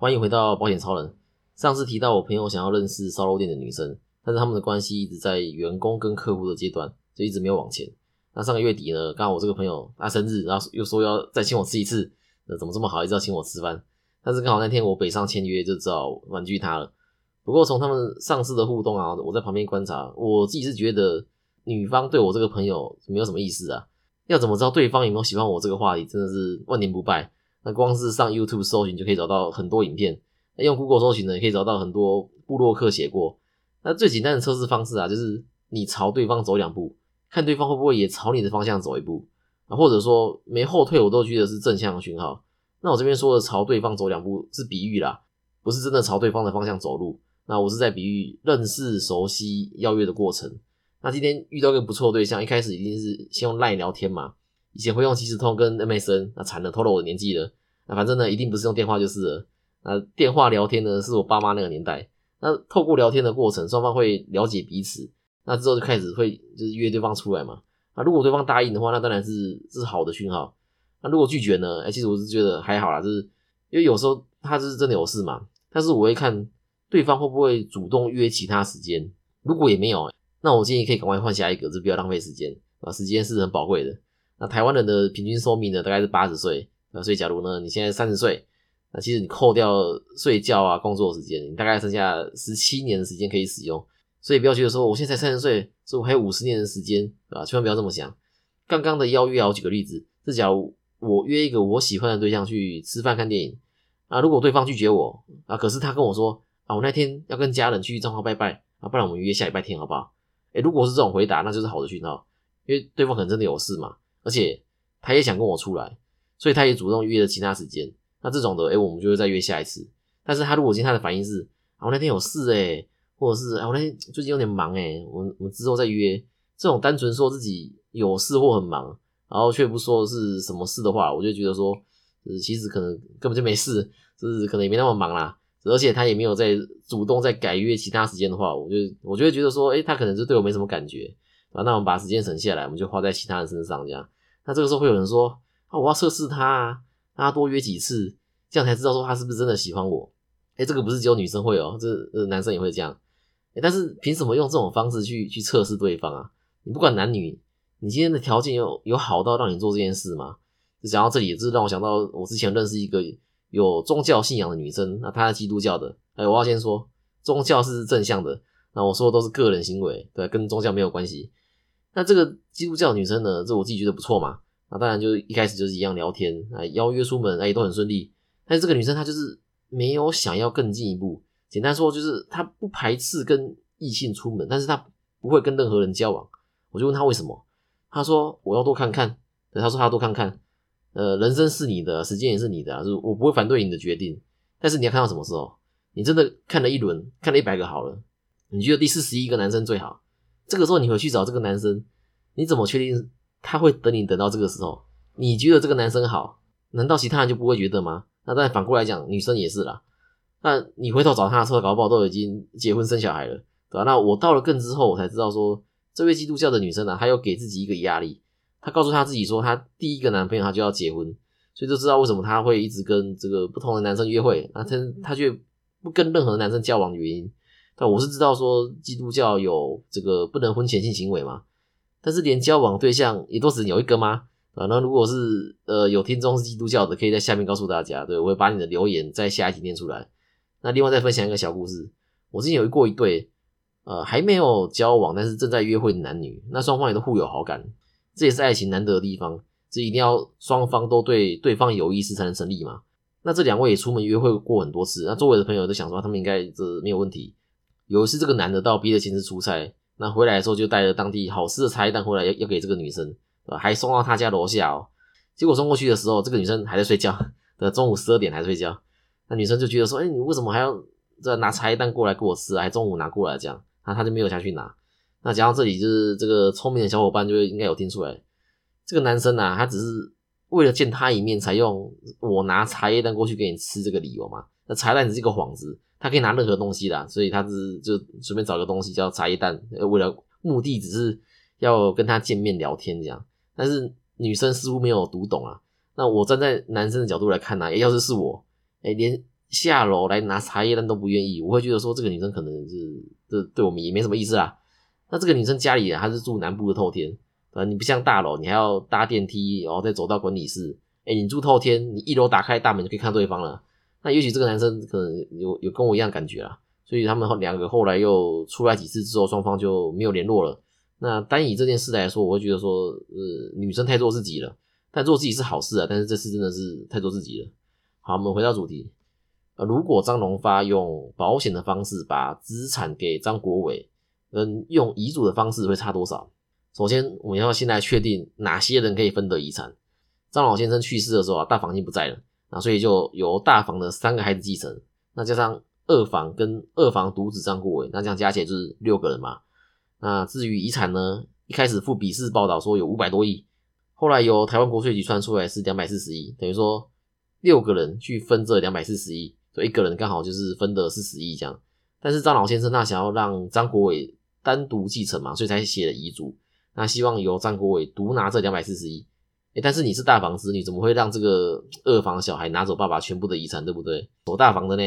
欢迎回到保险超人。上次提到我朋友想要认识烧肉店的女生，但是他们的关系一直在员工跟客户的阶段，就一直没有往前。那上个月底呢，刚好我这个朋友他生日，然后又说要再请我吃一次，那，怎么这么好，一直要请我吃饭？但是刚好那天我北上签约，就只好婉拒他了。不过从他们上次的互动啊，我在旁边观察，我自己是觉得女方对我这个朋友没有什么意思啊。要怎么知道对方有没有喜欢我这个话题，真的是万年不败。那光是上 YouTube 搜寻就可以找到很多影片，那用 Google 搜寻呢，也可以找到很多布洛克写过。那最简单的测试方式啊，就是你朝对方走两步，看对方会不会也朝你的方向走一步啊，或者说没后退，我都觉得是正向的讯号。那我这边说的朝对方走两步是比喻啦，不是真的朝对方的方向走路。那我是在比喻认识、熟悉、邀约的过程。那今天遇到一个不错的对象，一开始一定是先用赖聊天嘛，以前会用即时通跟 MSN，那惨了，透露我的年纪了。那反正呢，一定不是用电话就是了。那电话聊天呢，是我爸妈那个年代。那透过聊天的过程，双方会了解彼此。那之后就开始会就是约对方出来嘛。那如果对方答应的话，那当然是是好的讯号。那如果拒绝呢？哎，其实我是觉得还好啦，就是因为有时候他就是真的有事嘛。但是我会看对方会不会主动约其他时间。如果也没有，那我建议可以赶快换下一个，就不要浪费时间啊。时间是很宝贵的。那台湾人的平均寿命呢，大概是八十岁。那所以，假如呢，你现在三十岁，那其实你扣掉睡觉啊、工作时间，你大概剩下十七年的时间可以使用。所以不要觉得说我现在才三十岁，所以我还有五十年的时间，啊，千万不要这么想。刚刚的邀约啊，我举个例子，是假如我约一个我喜欢的对象去吃饭、看电影啊，如果对方拒绝我啊，可是他跟我说啊，我那天要跟家人去彰化拜拜啊，不然我们约下礼拜天好不好？哎，如果是这种回答，那就是好的讯号，因为对方可能真的有事嘛，而且他也想跟我出来。所以他也主动约了其他时间，那这种的，哎，我们就会再约下一次。但是他如果今天他的反应是，啊，我那天有事哎，或者是啊，我那天最近有点忙哎，我我们之后再约。这种单纯说自己有事或很忙，然后却不说是什么事的话，我就觉得说，呃，其实可能根本就没事，就是可能也没那么忙啦。而且他也没有在主动在改约其他时间的话，我就我就会觉得说，哎，他可能就对我没什么感觉啊。那我们把时间省下来，我们就花在其他人身上这样。那这个时候会有人说。啊，我要测试他，啊，让他多约几次，这样才知道说他是不是真的喜欢我。哎，这个不是只有女生会哦，这呃男生也会这样。哎，但是凭什么用这种方式去去测试对方啊？你不管男女，你今天的条件有有好到让你做这件事吗？就讲到这里，是让我想到我之前认识一个有宗教信仰的女生，那她是基督教的。哎，我要先说，宗教是正向的，那我说的都是个人行为，对，跟宗教没有关系。那这个基督教女生呢，这我自己觉得不错嘛。那当然，就一开始就是一样聊天啊，邀约出门，哎，都很顺利。但是这个女生她就是没有想要更进一步。简单说，就是她不排斥跟异性出门，但是她不会跟任何人交往。我就问她为什么，她说我要多看看。她说她多看看。呃，人生是你的，时间也是你的，就我不会反对你的决定。但是你要看到什么时候？你真的看了一轮，看了一百个好了，你觉得第四十一个男生最好？这个时候你回去找这个男生，你怎么确定？他会等你等到这个时候，你觉得这个男生好，难道其他人就不会觉得吗？那但反过来讲，女生也是啦。那你回头找他的时候，搞不好都已经结婚生小孩了，对吧？那我到了更之后，我才知道说，这位基督教的女生呢，她要给自己一个压力，她告诉她自己说，她第一个男朋友她就要结婚，所以就知道为什么她会一直跟这个不同的男生约会，那她她却不跟任何男生交往的原因。但我是知道说，基督教有这个不能婚前性行为嘛。但是连交往对象也都只有一个吗？啊，那如果是呃有听众是基督教的，可以在下面告诉大家，对我会把你的留言在下一集念出来。那另外再分享一个小故事，我之前有过一对呃还没有交往，但是正在约会的男女，那双方也都互有好感，这也是爱情难得的地方，这一定要双方都对对方有意思才能成立嘛。那这两位也出门约会过很多次，那周围的朋友都想说他们应该这没有问题。有一次这个男的到别的城市出差。那回来的时候就带着当地好吃的茶叶蛋回来，要要给这个女生，对吧？还送到她家楼下哦。结果送过去的时候，这个女生还在睡觉，对，中午十二点还睡觉。那女生就觉得说，哎，你为什么还要这拿茶叶蛋过来给我吃啊？还中午拿过来这样，那她就没有下去拿。那讲到这里，就是这个聪明的小伙伴就应该有听出来，这个男生啊，他只是为了见她一面才用我拿茶叶蛋过去给你吃这个理由嘛？那茶叶蛋只是一个幌子。他可以拿任何东西的，所以他是就随便找个东西叫茶叶蛋，为了目的只是要跟他见面聊天这样。但是女生似乎没有读懂啊。那我站在男生的角度来看呢，要是是我，哎，连下楼来拿茶叶蛋都不愿意，我会觉得说这个女生可能是这对我们也没什么意思啊。那这个女生家里她是住南部的透天，啊，你不像大楼，你还要搭电梯，然后再走到管理室。哎，你住透天，你一楼打开大门就可以看对方了。那也许这个男生可能有有跟我一样感觉啦，所以他们两个后来又出来几次之后，双方就没有联络了。那单以这件事来说，我会觉得说，呃，女生太做自己了。但做自己是好事啊，但是这次真的是太做自己了。好，我们回到主题。呃，如果张荣发用保险的方式把资产给张国伟，跟用遗嘱的方式会差多少？首先，我们要先来确定哪些人可以分得遗产。张老先生去世的时候啊，大房已经不在了，那所以就由大房的三个孩子继承，那加上二房跟二房独子张国伟，那这样加起来就是六个人嘛。那至于遗产呢，一开始附笔试报道说有五百多亿，后来由台湾国税局算出来是两百四十亿，等于说六个人去分这两百四十亿，所以一个人刚好就是分的四十亿这样。但是张老先生那想要让张国伟单独继承嘛，所以才写了遗嘱，那希望由张国伟独拿这两百四十亿。但是你是大房子女，怎么会让这个二房小孩拿走爸爸全部的遗产，对不对？走大房的呢？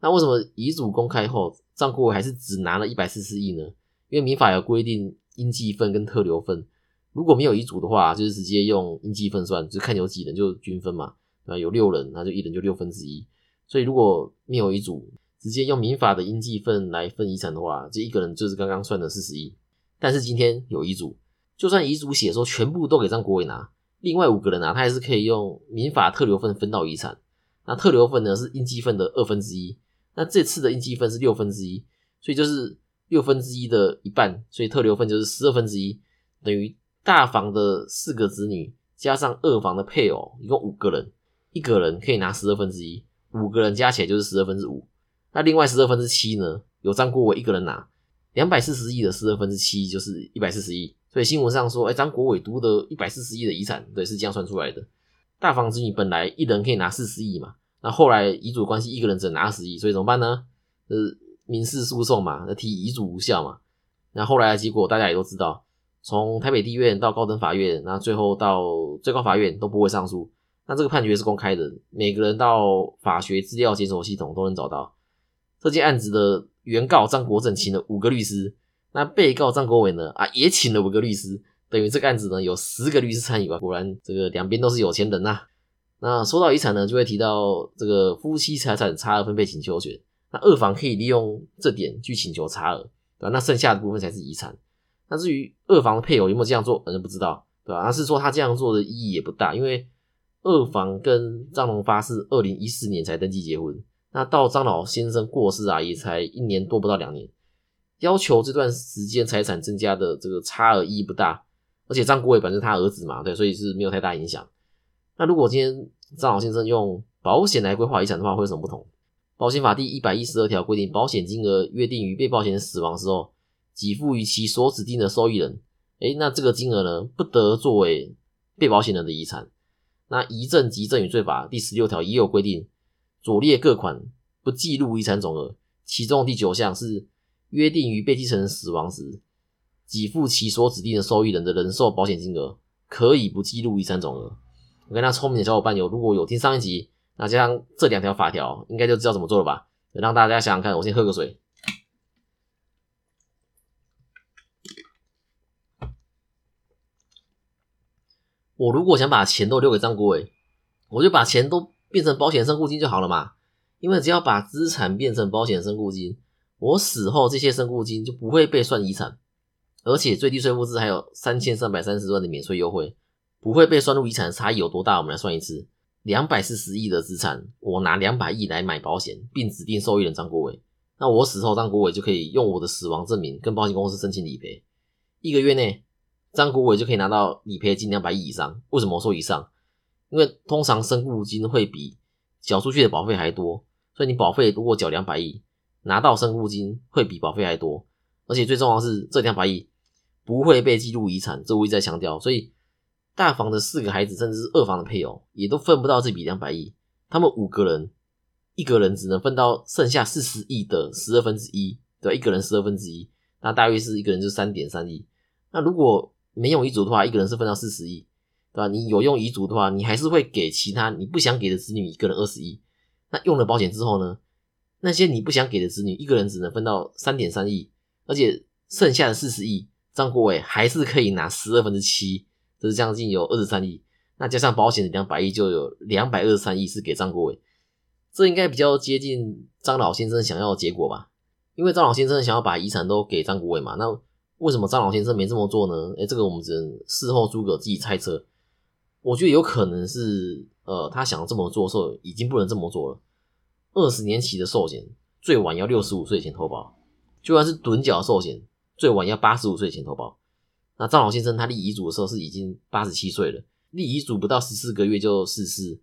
那为什么遗嘱公开后，张国伟还是只拿了一百四十亿呢？因为民法有规定应继分跟特留分，如果没有遗嘱的话，就是直接用应继分算，就看有几人就均分嘛。啊，有六人，那就一人就六分之一。所以如果没有遗嘱，直接用民法的应继分来分遗产的话，这一个人就是刚刚算的四十亿。但是今天有遗嘱，就算遗嘱写说全部都给张国伟拿。另外五个人啊，他还是可以用民法特留份分到遗产。那特留份呢是应继份的二分之一，那这次的应继份是六分之一，所以就是六分之一的一半，所以特留份就是十二分之一，等于大房的四个子女加上二房的配偶，一共五个人，一个人可以拿十二分之一，五个人加起来就是十二分之五。那另外十二分之七呢，有张国伟一个人拿，两百四十亿的十二分之七就是一百四十亿。所以新闻上说，哎，张国伟独得一百四十亿的遗产，对，是这样算出来的。大房子女本来一人可以拿四十亿嘛，那后来遗嘱关系，一个人只能拿十亿，所以怎么办呢？呃，民事诉讼嘛，那提遗嘱无效嘛。那后来的结果大家也都知道，从台北地院到高等法院，那最后到最高法院都不会上诉。那这个判决是公开的，每个人到法学资料检索系统都能找到。这件案子的原告张国正请了五个律师。那被告张国伟呢？啊，也请了五个律师，等于这个案子呢有十个律师参与啊。果然，这个两边都是有钱人呐。那说到遗产呢，就会提到这个夫妻财产差额分配请求权。那二房可以利用这点去请求差额，对吧？那剩下的部分才是遗产。那至于二房的配偶有没有这样做，反正不知道，对吧？那是说他这样做的意义也不大，因为二房跟张荣发是二零一四年才登记结婚，那到张老先生过世啊，也才一年多不到两年。要求这段时间财产增加的这个差额意义不大，而且张国伟本身他儿子嘛，对，所以是没有太大影响。那如果今天张老先生用保险来规划遗产的话，会有什么不同？保险法第一百一十二条规定，保险金额约定于被保险人死亡时候给付于其所指定的受益人。诶，那这个金额呢，不得作为被保险人的遗产。那遗赠及赠与罪法第十六条也有规定，左列各款不计入遗产总额，其中第九项是。约定于被继承人死亡时，给付其所指定的受益人的人寿保险金额，可以不计入遗产总额。我跟那聪明的小伙伴有，如果有听上一集，那加上这两条法条，应该就知道怎么做了吧？让大家想想看，我先喝个水。我如果想把钱都留给张国伟，我就把钱都变成保险身故金就好了嘛。因为只要把资产变成保险身故金。我死后，这些身故金就不会被算遗产，而且最低税负制还有三千三百三十万的免税优惠，不会被算入遗产。差异有多大？我们来算一次：两百四十亿的资产，我拿两百亿来买保险，并指定受益人张国伟。那我死后，张国伟就可以用我的死亡证明跟保险公司申请理赔。一个月内，张国伟就可以拿到理赔金两百亿以上。为什么我说以上？因为通常身故金会比缴出去的保费还多，所以你保费如果缴两百亿。拿到身故金会比保费还多，而且最重要是这两百亿不会被记录遗产，这我一直在强调。所以大房的四个孩子，甚至是二房的配偶，也都分不到这笔两百亿。他们五个人，一个人只能分到剩下四十亿的十二分之一，对，一个人十二分之一，那大约是一个人就三点三亿。那如果没有遗嘱的话，一个人是分到四十亿，对吧？你有用遗嘱的话，你还是会给其他你不想给的子女一个人二十亿。那用了保险之后呢，那些你不想给的子女，一个人只能分到三点三亿，而且剩下的四十亿，张国伟还是可以拿十二分之七，这是将近有二十三亿。那加上保险的两百亿，就有两百二十三亿是给张国伟。这应该比较接近张老先生想要的结果吧？因为张老先生想要把遗产都给张国伟嘛。那为什么张老先生没这么做呢？哎，这个我们只能事后诸葛自己猜测。我觉得有可能是，呃，他想要这么做的时候，已经不能这么做了。二十年期的寿险，最晚要六十五岁前投保；就算是趸缴寿险，最晚要八十五岁前投保。那张老先生他立遗嘱的时候是已经八十七岁了，立遗嘱不到十四个月就逝世。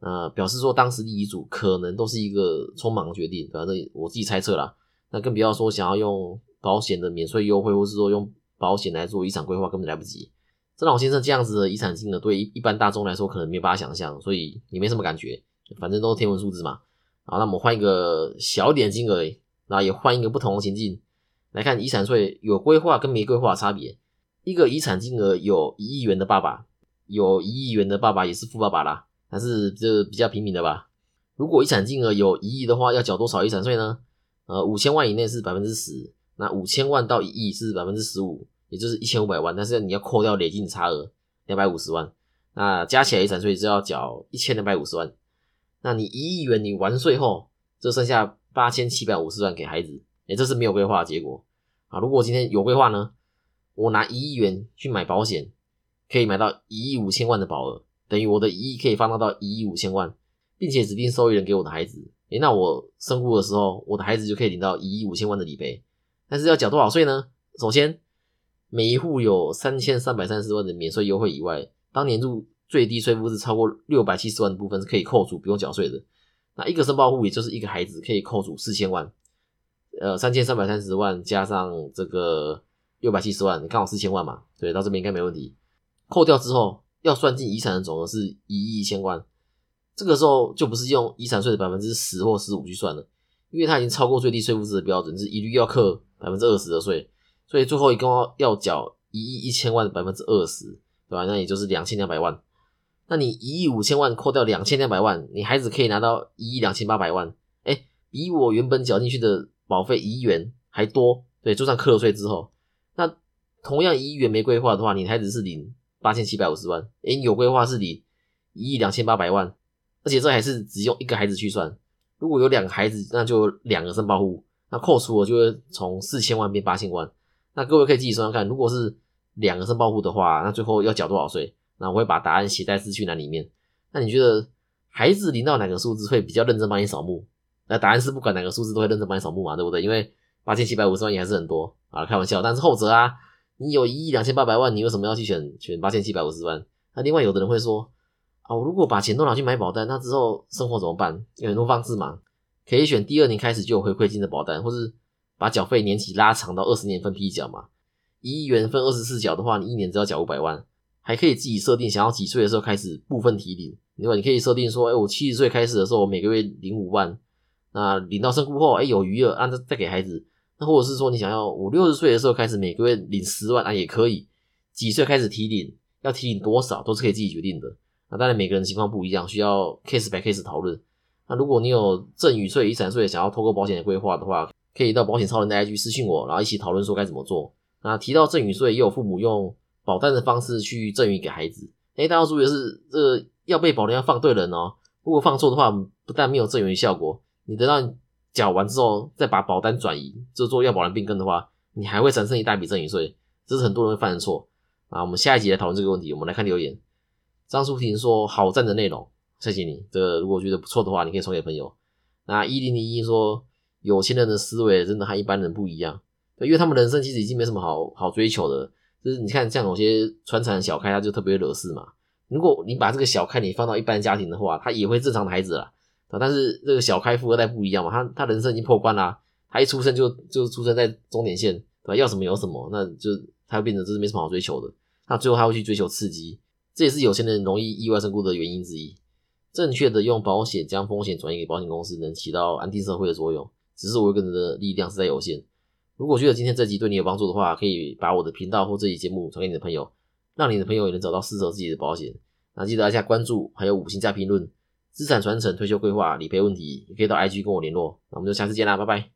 呃，表示说当时立遗嘱可能都是一个匆忙决定，反正我自己猜测啦。那更不要说想要用保险的免税优惠，或是说用保险来做遗产规划，根本来不及。张老先生这样子的遗产金额，对一一般大众来说可能没有办法想象，所以你没什么感觉，反正都是天文数字嘛。好，那我们换一个小点金额，然后也换一个不同的情境来看遗产税有规划跟没规划的差别。一个遗产金额有一亿元的爸爸，有一亿元的爸爸也是富爸爸啦。还是就比较平民的吧。如果遗产金额有一亿的话，要缴多少遗产税呢？呃，五千万以内是百分之十，那五千万到一亿是百分之十五，也就是一千五百万。但是你要扣掉累进差额两百五十万，那加起来遗产税是要缴一千两百五十万。那你一亿元你完税后，就剩下八千七百五十万给孩子，哎，这是没有规划的结果啊。如果今天有规划呢，我拿一亿元去买保险，可以买到一亿五千万的保额。等于我的一亿可以放大到一亿五千万，并且指定受益人给我的孩子，诶，那我身故的时候，我的孩子就可以领到一亿五千万的理赔。但是要缴多少税呢？首先，每一户有三千三百三十万的免税优惠以外，当年度最低税负是超过六百七十万的部分是可以扣除不用缴税的。那一个申报户也就是一个孩子可以扣除四千万，呃，三千三百三十万加上这个六百七十万，刚好四千万嘛，对，到这边应该没问题。扣掉之后。要算进遗产的总额是一亿一千万，这个时候就不是用遗产税的百分之十或十五去算了，因为它已经超过最低税负制的标准，是一律要课百分之二十的税，所以最后一共要缴一亿一千万的百分之二十，对吧？那也就是两千两百万。那你一亿五千万扣掉两千两百万，你孩子可以拿到一亿两千八百万，哎，比我原本缴进去的保费一亿元还多。对，就算扣了税之后，那同样一亿元没规划的话，你孩子是领。八千七百五十万，诶，有规划是你一亿两千八百万，而且这还是只用一个孩子去算。如果有两个孩子，那就两个申报户，那扣除我就会从四千万变八千万。那各位可以自己算算看，如果是两个申报户的话，那最后要缴多少税？那我会把答案写在资讯栏里面。那你觉得孩子领到哪个数字会比较认真帮你扫墓？那答案是不管哪个数字都会认真帮你扫墓嘛，对不对？因为八千七百五十万也还是很多啊，开玩笑。但是后者啊。你有一亿两千八百万，你为什么要去选选八千七百五十万？那另外有的人会说，啊，我如果把钱都拿去买保单，那之后生活怎么办？有很多方式嘛，可以选第二年开始就有回馈金的保单，或是把缴费年期拉长到二十年分批缴嘛。一亿元分二十四缴的话，你一年只要缴五百万，还可以自己设定想要几岁的时候开始部分提领。另外，你可以设定说，哎，我七十岁开始的时候，我每个月领五万，那领到身故后，哎，有余额，按照再给孩子。那或者是说你想要五六十岁的时候开始每个月领十万啊也可以，几岁开始提领，要提领多少都是可以自己决定的。那当然每个人情况不一样，需要 case by case 讨论。那如果你有赠与税、遗产税想要透过保险的规划的话，可以到保险超人的 IG 私信我，然后一起讨论说该怎么做。那提到赠与税，也有父母用保单的方式去赠与给孩子。哎，大家注意的是，这要被保单要放对人哦。如果放错的话，不但没有赠与效果，你等到。缴完之后，再把保单转移，就做要保人变更的话，你还会产生一大笔赠与税，这是很多人会犯的错啊。我们下一集来讨论这个问题。我们来看留言，张淑婷说好赞的内容，谢谢你。这个如果觉得不错的话，你可以传给朋友。那一零零一说有钱人的思维真的和一般人不一样，因为他们人生其实已经没什么好好追求的。就是你看，像有些传产小开，他就特别惹事嘛。如果你把这个小开你放到一般家庭的话，他也会正常的孩子啦。啊，但是这个小开富二代不一样嘛，他他人生已经破关啦，他一出生就就出生在终点线，对吧？要什么有什么，那就他变成就是没什么好追求的，那最后他会去追求刺激，这也是有钱人容易意外身故的原因之一。正确的用保险将风险转移给保险公司，能起到安定社会的作用。只是我一个人的力量实在有限。如果觉得今天这集对你有帮助的话，可以把我的频道或这集节目传给你的朋友，让你的朋友也能找到适合自己的保险。那记得按下关注，还有五星加评论。资产传承、退休规划、理赔问题，也可以到 IG 跟我联络。那我们就下次见啦，拜拜。